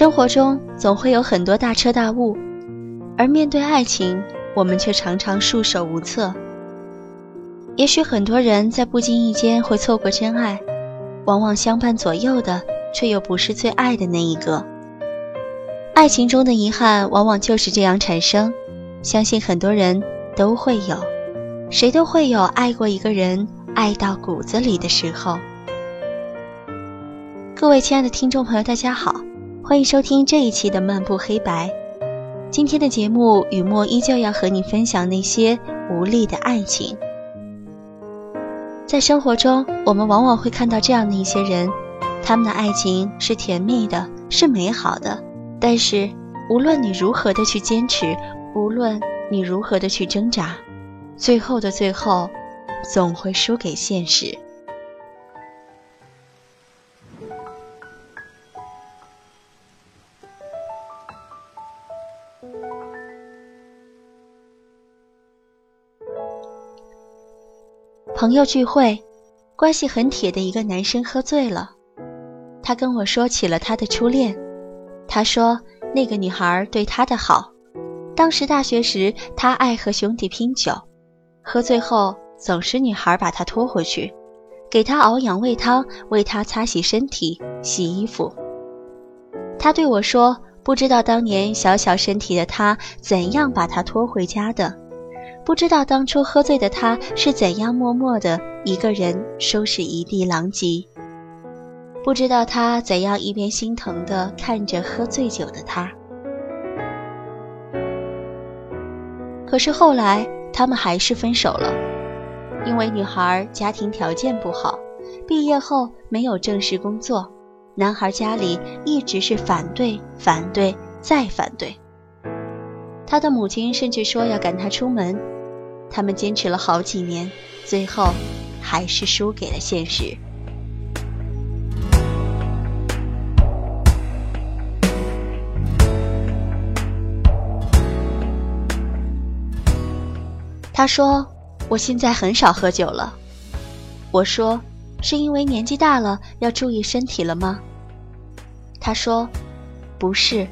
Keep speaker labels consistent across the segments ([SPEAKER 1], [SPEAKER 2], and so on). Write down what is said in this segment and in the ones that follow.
[SPEAKER 1] 生活中总会有很多大彻大悟，而面对爱情，我们却常常束手无策。也许很多人在不经意间会错过真爱，往往相伴左右的却又不是最爱的那一个。爱情中的遗憾往往就是这样产生，相信很多人都会有，谁都会有爱过一个人爱到骨子里的时候。各位亲爱的听众朋友，大家好，欢迎收听这一期的漫步黑白。今天的节目，雨墨依旧要和你分享那些无力的爱情。在生活中，我们往往会看到这样的一些人，他们的爱情是甜蜜的，是美好的。但是，无论你如何的去坚持，无论你如何的去挣扎，最后的最后，总会输给现实。朋友聚会，关系很铁的一个男生喝醉了，他跟我说起了他的初恋。他说那个女孩对他的好，当时大学时他爱和兄弟拼酒，喝醉后总是女孩把他拖回去，给他熬养胃汤，为他擦洗身体、洗衣服。他对我说，不知道当年小小身体的他怎样把他拖回家的。不知道当初喝醉的他是怎样默默的一个人收拾一地狼藉，不知道他怎样一边心疼的看着喝醉酒的他。可是后来他们还是分手了，因为女孩家庭条件不好，毕业后没有正式工作，男孩家里一直是反对、反对再反对。他的母亲甚至说要赶他出门，他们坚持了好几年，最后还是输给了现实。他说：“我现在很少喝酒了。”我说：“是因为年纪大了要注意身体了吗？”他说：“不是。”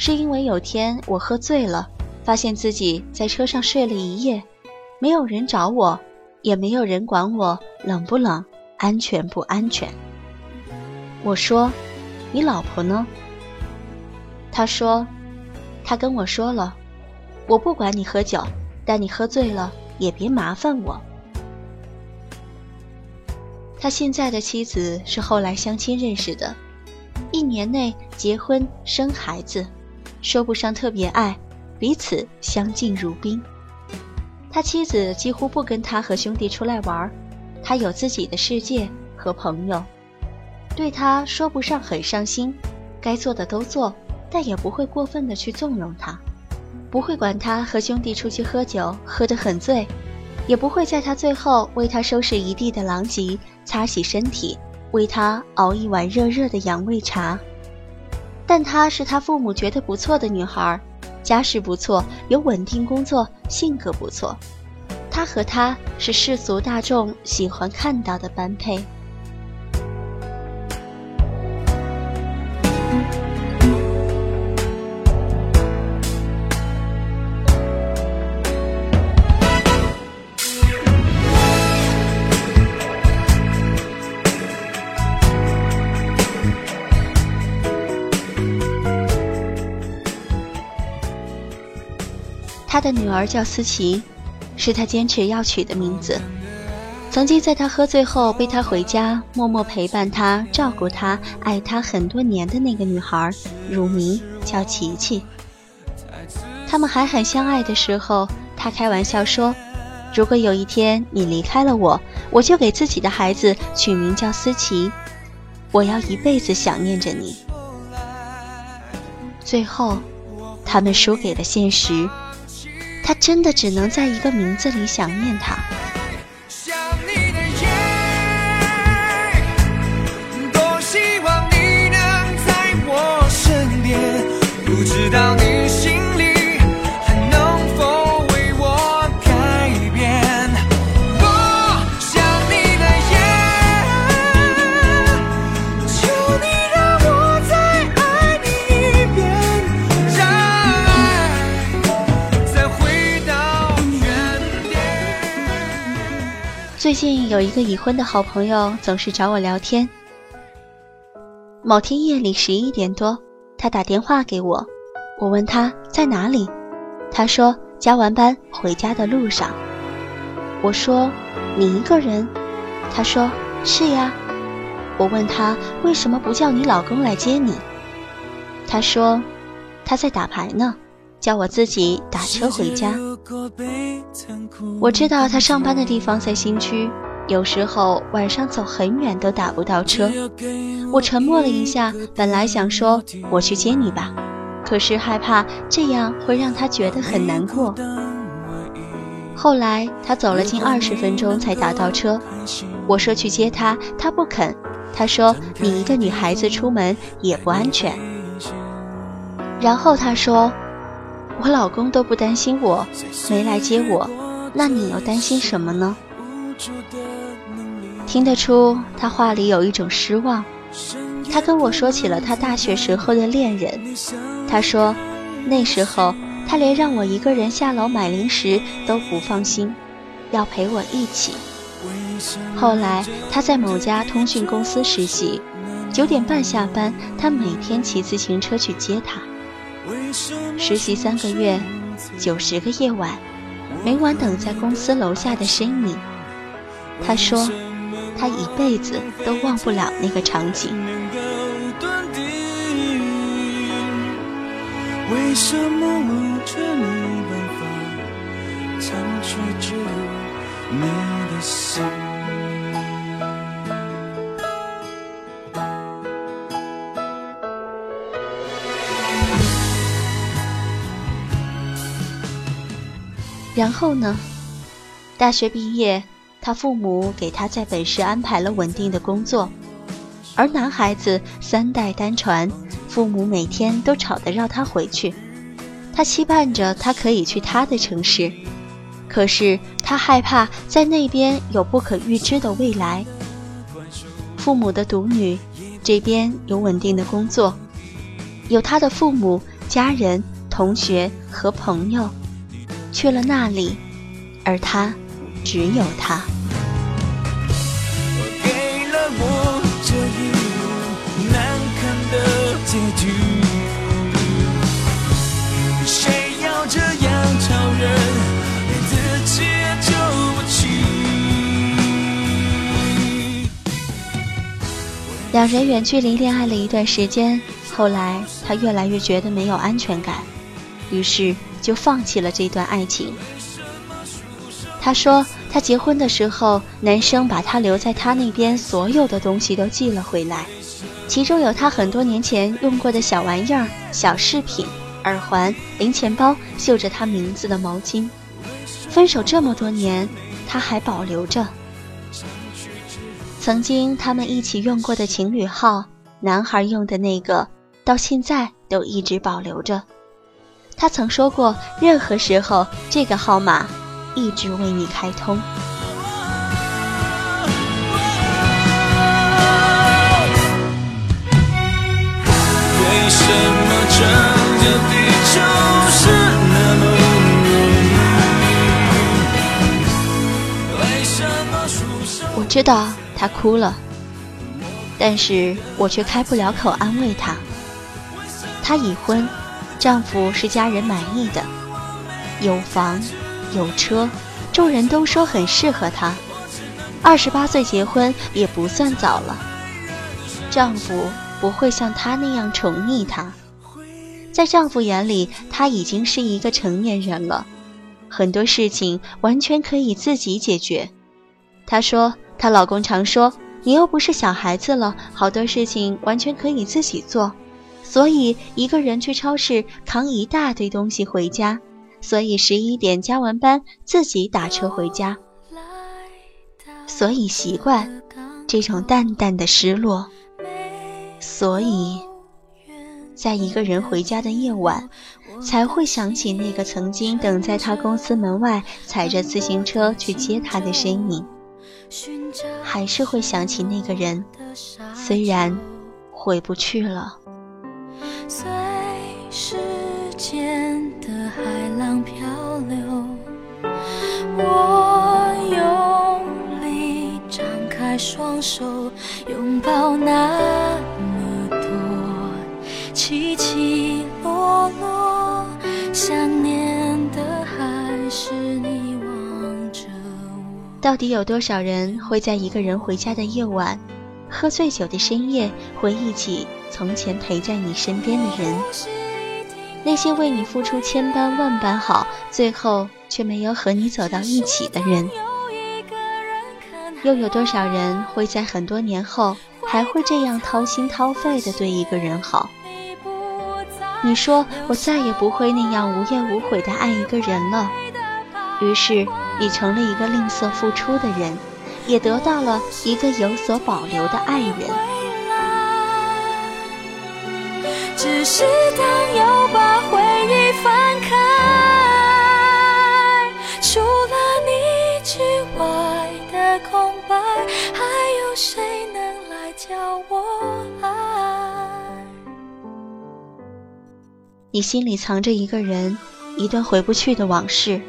[SPEAKER 1] 是因为有天我喝醉了，发现自己在车上睡了一夜，没有人找我，也没有人管我冷不冷、安全不安全。我说：“你老婆呢？”他说：“他跟我说了，我不管你喝酒，但你喝醉了也别麻烦我。”他现在的妻子是后来相亲认识的，一年内结婚生孩子。说不上特别爱，彼此相敬如宾。他妻子几乎不跟他和兄弟出来玩，他有自己的世界和朋友。对他说不上很上心，该做的都做，但也不会过分的去纵容他，不会管他和兄弟出去喝酒喝得很醉，也不会在他最后为他收拾一地的狼藉，擦洗身体，为他熬一碗热热的养胃茶。但她是他父母觉得不错的女孩，家世不错，有稳定工作，性格不错。他和她是世俗大众喜欢看到的般配。他的女儿叫思琪，是他坚持要取的名字。曾经在他喝醉后背他回家，默默陪伴他、照顾他、爱他很多年的那个女孩，乳名叫琪琪。他们还很相爱的时候，他开玩笑说：“如果有一天你离开了我，我就给自己的孩子取名叫思琪，我要一辈子想念着你。”最后，他们输给了现实。他真的只能在一个名字里想念他。最近有一个已婚的好朋友总是找我聊天。某天夜里十一点多，他打电话给我，我问他在哪里，他说加完班回家的路上。我说你一个人？他说是呀。我问他为什么不叫你老公来接你？他说他在打牌呢，叫我自己打车回家。我知道他上班的地方在新区，有时候晚上走很远都打不到车。我沉默了一下，本来想说我去接你吧，可是害怕这样会让他觉得很难过。后来他走了近二十分钟才打到车，我说去接他，他不肯。他说：“你一个女孩子出门也不安全。”然后他说：“我老公都不担心我没来接我，那你又担心什么呢？”听得出他话里有一种失望。他跟我说起了他大学时候的恋人。他说：“那时候他连让我一个人下楼买零食都不放心，要陪我一起。”后来他在某家通讯公司实习，九点半下班，他每天骑自行车去接她。实习三个月，九十个夜晚，每晚等在公司楼下的身影。他说，他一辈子都忘不了那个场景。为什么我却没办法藏去你的心？然后呢？大学毕业，他父母给他在本市安排了稳定的工作，而男孩子三代单传，父母每天都吵着让他回去。他期盼着他可以去他的城市，可是他害怕在那边有不可预知的未来。父母的独女，这边有稳定的工作，有他的父母、家人、同学和朋友。去了那里，而他只有他。两人远距离恋爱了一段时间，后来他越来越觉得没有安全感，于是。就放弃了这段爱情。他说，他结婚的时候，男生把他留在他那边所有的东西都寄了回来，其中有他很多年前用过的小玩意儿、小饰品、耳环、零钱包、绣着他名字的毛巾。分手这么多年，他还保留着。曾经他们一起用过的情侣号，男孩用的那个，到现在都一直保留着。他曾说过，任何时候这个号码一直为你开通。我知道他哭了，但是我却开不了口安慰他。他已婚。丈夫是家人满意的，有房有车，众人都说很适合她。二十八岁结婚也不算早了。丈夫不会像她那样宠溺她，在丈夫眼里，她已经是一个成年人了，很多事情完全可以自己解决。她说，她老公常说：“你又不是小孩子了，好多事情完全可以自己做。”所以一个人去超市扛一大堆东西回家，所以十一点加完班自己打车回家，所以习惯这种淡淡的失落，所以在一个人回家的夜晚，才会想起那个曾经等在他公司门外踩着自行车去接他的身影，还是会想起那个人，虽然回不去了。随时间的海浪漂流，我用力张开
[SPEAKER 2] 双手拥抱那么多起起落落，想念的还是你望着我。到底有多少人会在一个人回家的夜晚，喝醉酒的深夜，回忆起从前陪在你身边的人？那些为你付出千般万般好，最后却没有和你走到一起的人。又有多少人会在很多年后还会这样掏心掏肺的对一个人好？你说我再也不会那样无怨无悔的爱一个人了，于是你成了一个吝啬付出的人，也得到了一个有所保留的爱人。只是当又把回忆翻开。除了你之外的空白，还有谁能来教我
[SPEAKER 1] 你
[SPEAKER 2] 心里藏着一个人，一段回不去的往事。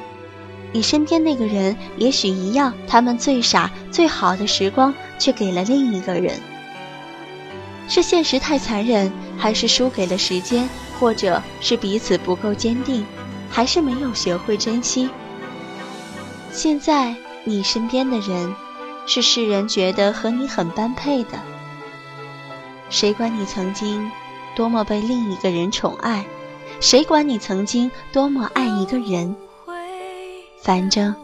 [SPEAKER 2] 你身边那个人也许一样，他们最傻、最好的时光却给了另一个人。是现实太残忍，还是输给了时间，或者是彼此不够坚定，还是没有学会珍惜？现在你身边的人，是世人觉得和你很般配的。谁管你曾经多么被另一个人宠爱？谁管你曾经多么爱一个人？反正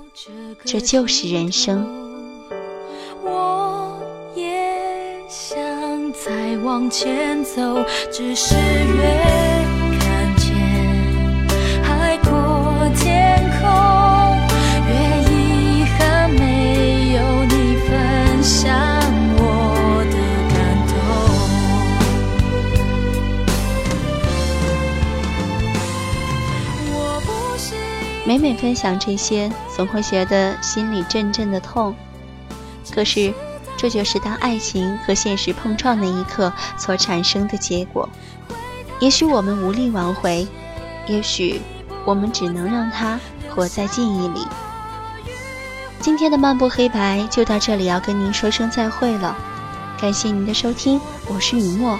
[SPEAKER 2] 这就是人生。再往前走，只是越看见海阔天空，越遗憾没有你分享我的感动。每每分享这些，总会觉得心里阵阵的痛。可是，这就是当爱情和现实碰撞那一刻所产生的结果。也许我们无力挽回，也许我们只能让它活在记忆里。今天的漫步黑白就到这里，要跟您说声再会了。感谢您的收听，我是雨墨。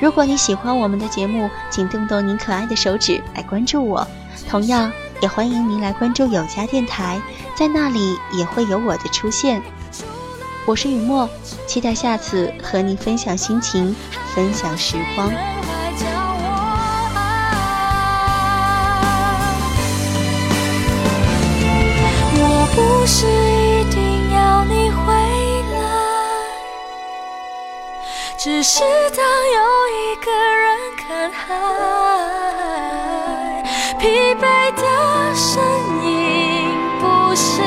[SPEAKER 2] 如果你喜欢我们的节目，请动动您可爱的手指来关注我。同样。也欢迎您来关注有家电台，在那里也会有我的出现。我是雨墨，期待下次和你分享心情，分享时光。我不是一定要你回来，只是当有一个人看海，疲惫的。身影不是